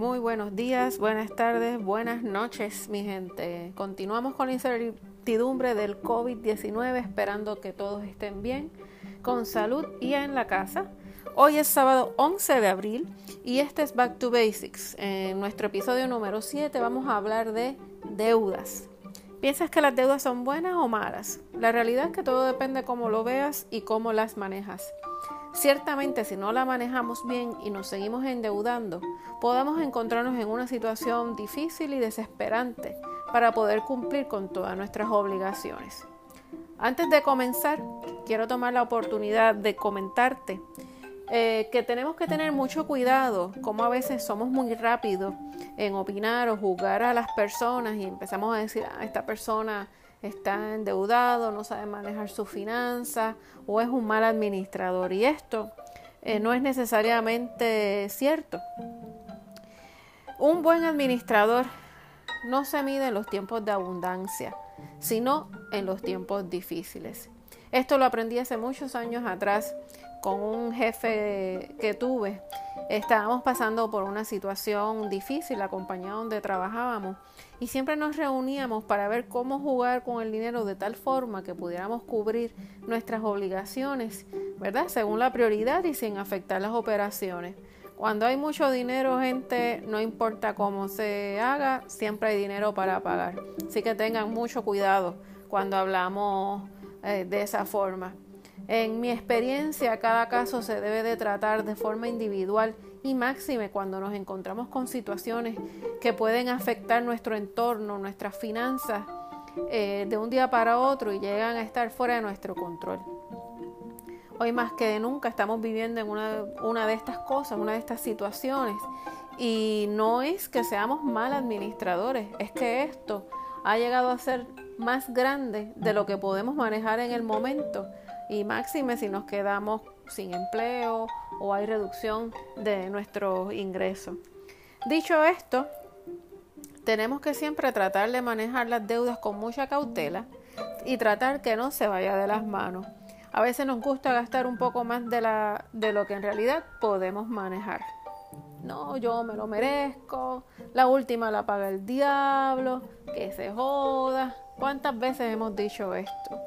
Muy buenos días, buenas tardes, buenas noches, mi gente. Continuamos con la incertidumbre del COVID-19, esperando que todos estén bien, con salud y en la casa. Hoy es sábado 11 de abril y este es Back to Basics. En nuestro episodio número 7 vamos a hablar de deudas. ¿Piensas que las deudas son buenas o malas? La realidad es que todo depende cómo lo veas y cómo las manejas. Ciertamente, si no la manejamos bien y nos seguimos endeudando, podemos encontrarnos en una situación difícil y desesperante para poder cumplir con todas nuestras obligaciones. Antes de comenzar, quiero tomar la oportunidad de comentarte eh, que tenemos que tener mucho cuidado, como a veces somos muy rápidos en opinar o juzgar a las personas y empezamos a decir, ah, esta persona está endeudado, no sabe manejar sus finanzas o es un mal administrador. Y esto eh, no es necesariamente cierto. Un buen administrador no se mide en los tiempos de abundancia, sino en los tiempos difíciles. Esto lo aprendí hace muchos años atrás con un jefe que tuve. Estábamos pasando por una situación difícil, la compañía donde trabajábamos, y siempre nos reuníamos para ver cómo jugar con el dinero de tal forma que pudiéramos cubrir nuestras obligaciones, ¿verdad? Según la prioridad y sin afectar las operaciones. Cuando hay mucho dinero, gente, no importa cómo se haga, siempre hay dinero para pagar. Así que tengan mucho cuidado cuando hablamos eh, de esa forma. En mi experiencia, cada caso se debe de tratar de forma individual y máxime cuando nos encontramos con situaciones que pueden afectar nuestro entorno, nuestras finanzas eh, de un día para otro y llegan a estar fuera de nuestro control. Hoy más que nunca estamos viviendo en una, una de estas cosas, una de estas situaciones. Y no es que seamos mal administradores, es que esto ha llegado a ser más grande de lo que podemos manejar en el momento y máxime si nos quedamos sin empleo o hay reducción de nuestros ingresos. Dicho esto, tenemos que siempre tratar de manejar las deudas con mucha cautela y tratar que no se vaya de las manos. A veces nos gusta gastar un poco más de, la, de lo que en realidad podemos manejar. No, yo me lo merezco, la última la paga el diablo, que se joda. ¿Cuántas veces hemos dicho esto?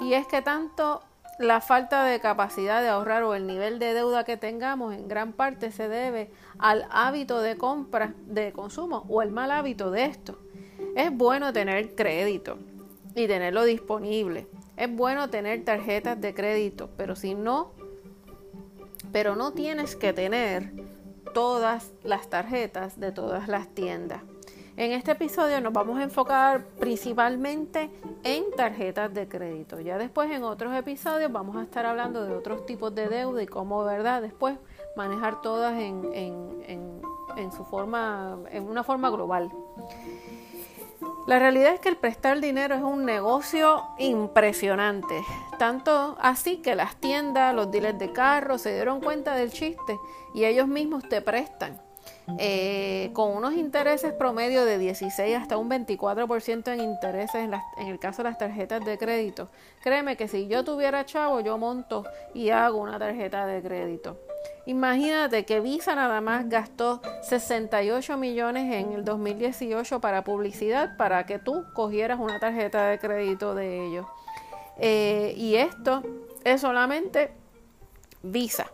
Y es que tanto la falta de capacidad de ahorrar o el nivel de deuda que tengamos en gran parte se debe al hábito de compra de consumo o el mal hábito de esto. Es bueno tener crédito y tenerlo disponible. Es bueno tener tarjetas de crédito, pero si no, pero no tienes que tener todas las tarjetas de todas las tiendas. En este episodio nos vamos a enfocar principalmente en tarjetas de crédito. Ya después en otros episodios vamos a estar hablando de otros tipos de deuda y cómo, ¿verdad? Después manejar todas en, en su forma, en una forma global. La realidad es que el prestar dinero es un negocio impresionante. Tanto así que las tiendas, los dealers de carros se dieron cuenta del chiste y ellos mismos te prestan eh, con unos intereses promedio de 16 hasta un 24% en intereses en, en, el caso de las tarjetas de crédito. Créeme que si yo tuviera chavo, yo monto y hago una tarjeta de crédito. Imagínate que Visa nada más gastó 68 millones en el 2018 para publicidad para que tú cogieras una tarjeta de crédito de ellos. Eh, y esto es solamente Visa.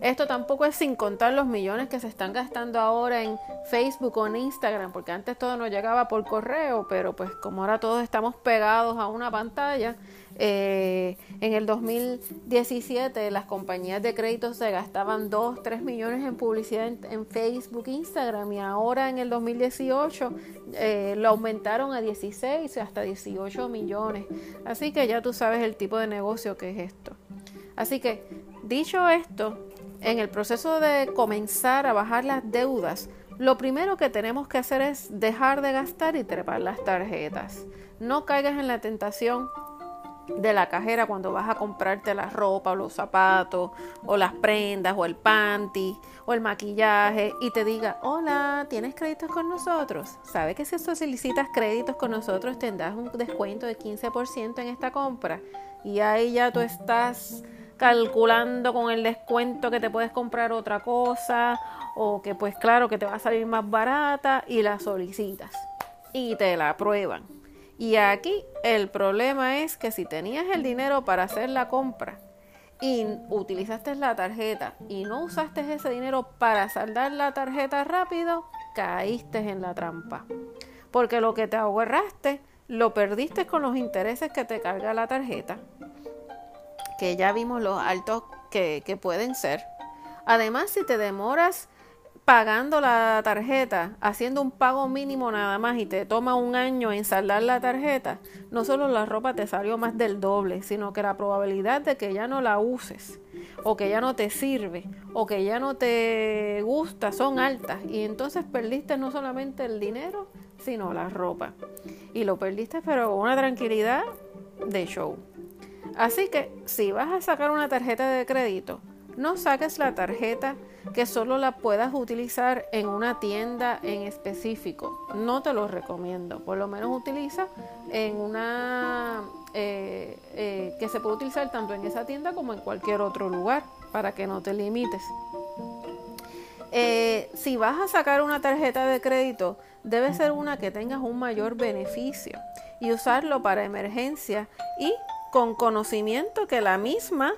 Esto tampoco es sin contar los millones que se están gastando ahora en Facebook o en Instagram, porque antes todo nos llegaba por correo, pero pues como ahora todos estamos pegados a una pantalla, eh, en el 2017 las compañías de crédito se gastaban 2, 3 millones en publicidad en, Facebook, Instagram y ahora en el 2018 eh, lo aumentaron a 16 hasta 18 millones. Así que ya tú sabes el tipo de negocio que es esto. Así que dicho esto, en el proceso de comenzar a bajar las deudas, lo primero que tenemos que hacer es dejar de gastar y trepar las tarjetas. No caigas en la tentación de la cajera cuando vas a comprarte la ropa o los zapatos o las prendas o el panty o el maquillaje y te diga, hola, ¿tienes créditos con nosotros? ¿Sabe que si solicitas créditos con nosotros tendrás un descuento de 15% en esta compra? Y ahí ya tú estás calculando con el descuento que te puedes comprar otra cosa o que pues claro que te va a salir más barata y la solicitas y te la aprueban. Y aquí el problema es que si tenías el dinero para hacer la compra y utilizaste la tarjeta y no usaste ese dinero para saldar la tarjeta rápido, caíste en la trampa. Porque lo que te ahorraste lo perdiste con los intereses que te carga la tarjeta, que ya vimos los altos que, que pueden ser. Además, si te demoras pagando la tarjeta, haciendo un pago mínimo nada más y te toma un año en saldar la tarjeta, no solo la ropa te salió más del doble, sino que la probabilidad de que ya no la uses o que ya no te sirve o que ya no te gusta son altas y entonces perdiste no solamente el dinero, sino la ropa. Y lo perdiste pero con una tranquilidad de show. Así que si vas a sacar una tarjeta de crédito, no saques la tarjeta que solo la puedas utilizar en una tienda en específico. No te lo recomiendo. Por lo menos utiliza en una eh, eh, que se puede utilizar tanto en esa tienda como en cualquier otro lugar para que no te limites. Eh, si vas a sacar una tarjeta de crédito, debe ser una que tengas un mayor beneficio y usarlo para emergencia y con conocimiento que la misma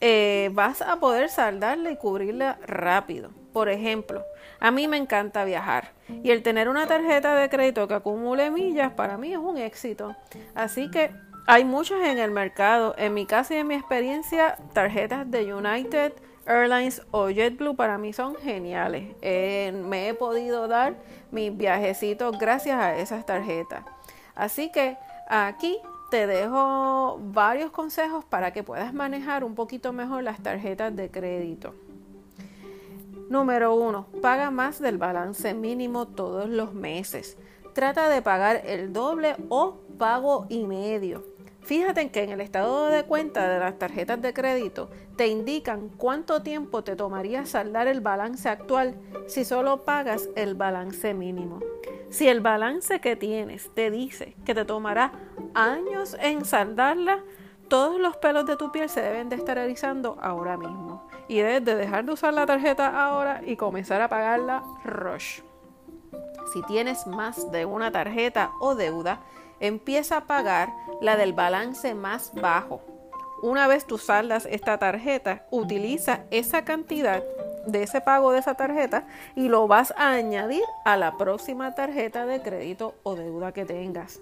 eh, vas a poder saldarla y cubrirla rápido. Por ejemplo, a mí me encanta viajar y el tener una tarjeta de crédito que acumule millas para mí es un éxito. Así que hay muchas en el mercado. En mi caso y en mi experiencia, tarjetas de United Airlines o JetBlue para mí son geniales. Eh, me he podido dar mis viajecitos gracias a esas tarjetas. Así que aquí te dejo varios consejos para que puedas manejar un poquito mejor las tarjetas de crédito. Número uno, paga más del balance mínimo todos los meses. Trata de pagar el doble o pago y medio. Fíjate que en el estado de cuenta de las tarjetas de crédito te indican cuánto tiempo te tomaría saldar el balance actual si solo pagas el balance mínimo. Si el balance que tienes te dice que te tomará años en saldarla, todos los pelos de tu piel se deben de estar erizando ahora mismo. Y debes de dejar de usar la tarjeta ahora y comenzar a pagarla rush. Si tienes más de una tarjeta o deuda, empieza a pagar la del balance más bajo. Una vez tú saldas esta tarjeta, utiliza esa cantidad de ese pago de esa tarjeta y lo vas a añadir a la próxima tarjeta de crédito o deuda que tengas.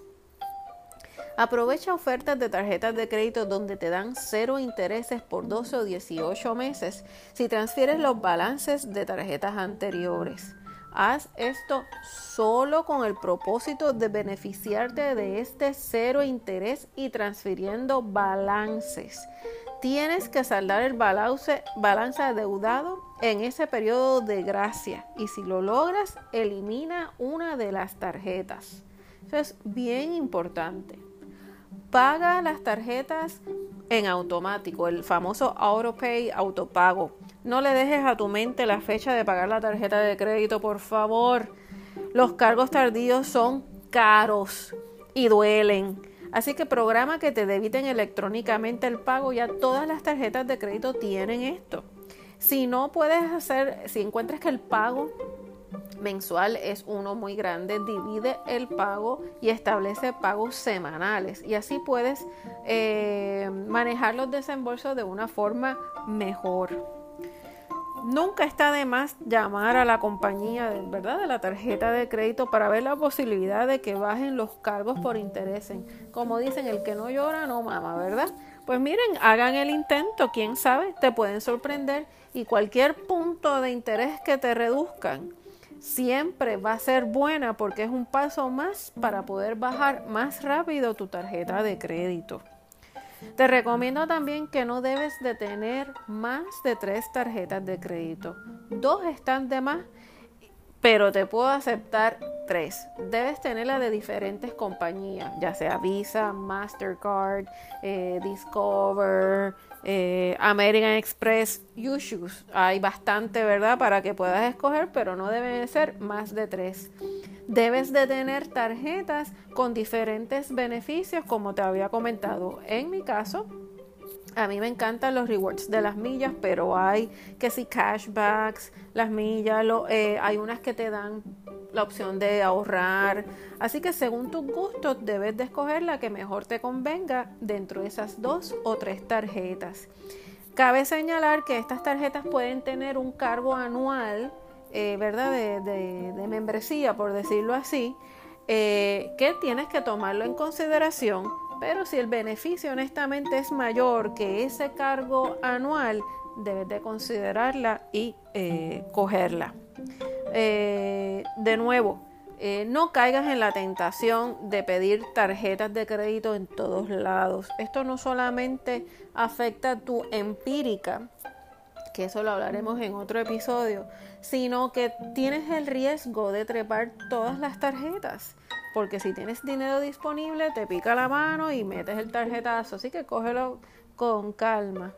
Aprovecha ofertas de tarjetas de crédito donde te dan cero intereses por 12 o 18 meses si transfieres los balances de tarjetas anteriores. Haz esto solo con el propósito de beneficiarte de este cero interés y transfiriendo balances tienes que saldar el balance, balance adeudado en ese periodo de gracia y si lo logras, elimina una de las tarjetas. Eso es bien importante. Paga las tarjetas en automático, el famoso AutoPay autopago. No le dejes a tu mente la fecha de pagar la tarjeta de crédito, por favor. Los cargos tardíos son caros y duelen Así que programa que te debiten electrónicamente el pago. Ya todas las tarjetas de crédito tienen esto. Si no puedes hacer, si encuentras que el pago mensual es uno muy grande, divide el pago y establece pagos semanales y así puedes eh, manejar los desembolsos de una forma mejor. Nunca está de más llamar a la compañía ¿verdad? de la tarjeta de crédito para ver la posibilidad de que bajen los cargos por interés. Como dicen, el que no llora no mama, ¿verdad? Pues miren, hagan el intento, quién sabe, te pueden sorprender y cualquier punto de interés que te reduzcan siempre va a ser buena porque es un paso más para poder bajar más rápido tu tarjeta de crédito. Te recomiendo también que no debes de tener más de tres tarjetas de crédito. Dos están de más, pero te puedo aceptar tres. Debes tenerla de diferentes compañías, ya sea Visa, Mastercard, eh, Discover, eh, American Express, Ushus. Hay bastante, ¿verdad? Para que puedas escoger, pero no deben ser más de tres. Debes de tener tarjetas con diferentes beneficios, como te había comentado. En mi caso, A mí me encantan los rewards de las millas, pero hay que si cashbacks, las millas, eh, hay unas que te dan la opción de ahorrar. Así que según tus gustos debes de escoger la que mejor te convenga dentro de esas dos o tres tarjetas. Cabe señalar que estas tarjetas pueden tener un cargo anual, eh, ¿verdad? De, membresía, por decirlo así, eh, que tienes que tomarlo en consideración pero si el beneficio honestamente es mayor que ese cargo anual, debes de considerarla y eh, cogerla. Eh, de nuevo, eh, no caigas en la tentación de pedir tarjetas de crédito en todos lados. Esto no solamente afecta tu empírica, que eso lo hablaremos en otro episodio, sino que tienes el riesgo de trepar todas las tarjetas porque si tienes dinero disponible te pica la mano y metes el tarjetazo, así que cógelo con calma.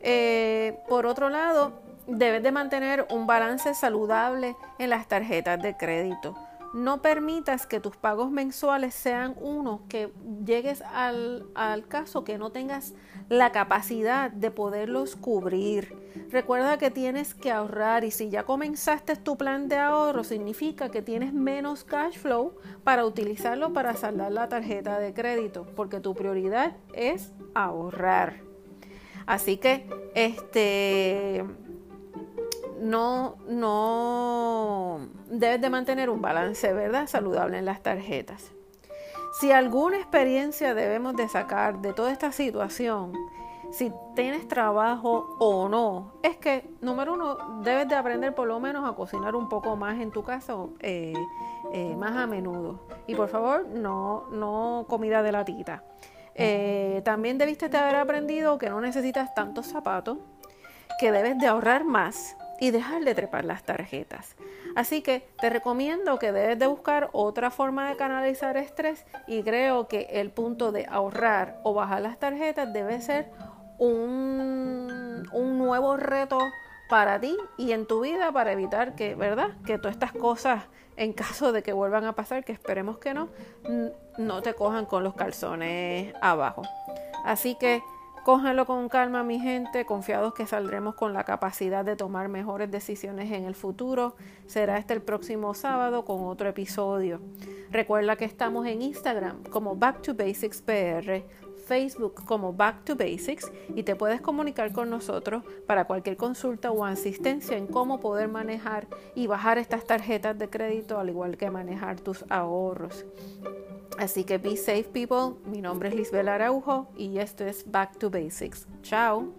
Eh, por otro lado, debes de mantener un balance saludable en las tarjetas de crédito. No permitas que tus pagos mensuales sean unos que llegues al, al caso que no tengas la capacidad de poderlos cubrir. Recuerda que tienes que ahorrar y si ya comenzaste tu plan de ahorro significa que tienes menos cash flow para utilizarlo para saldar la tarjeta de crédito, porque tu prioridad es ahorrar. Así que este no, no debes de mantener un balance, ¿verdad? Saludable en las tarjetas. Si alguna experiencia debemos de sacar de toda esta situación, si tienes trabajo o no, es que, número uno, debes de aprender por lo menos a cocinar un poco más en tu casa, eh, eh, más a menudo. Y por favor, no, no comida de latita. Eh, también debiste de haber aprendido que no necesitas tantos zapatos, que debes de ahorrar más y dejar de trepar las tarjetas. Así que te recomiendo que debes de buscar otra forma de canalizar estrés y creo que el punto de ahorrar o bajar las tarjetas debe ser un, un nuevo reto para ti y en tu vida para evitar que, ¿verdad? Que todas estas cosas, en caso de que vuelvan a pasar, que esperemos que no, no te cojan con los calzones abajo. Así que Cójanlo con calma, mi gente, confiados que saldremos con la capacidad de tomar mejores decisiones en el futuro. Será este el próximo sábado con otro episodio. Recuerda que estamos en Instagram como Back to Basics PR, Facebook como Back to Basics y te puedes comunicar con nosotros para cualquier consulta o asistencia en cómo poder manejar y bajar estas tarjetas de crédito al igual que manejar tus ahorros. Así que be safe people, mi nombre es Lisbel Araujo y esto es Back to Basics. Chao.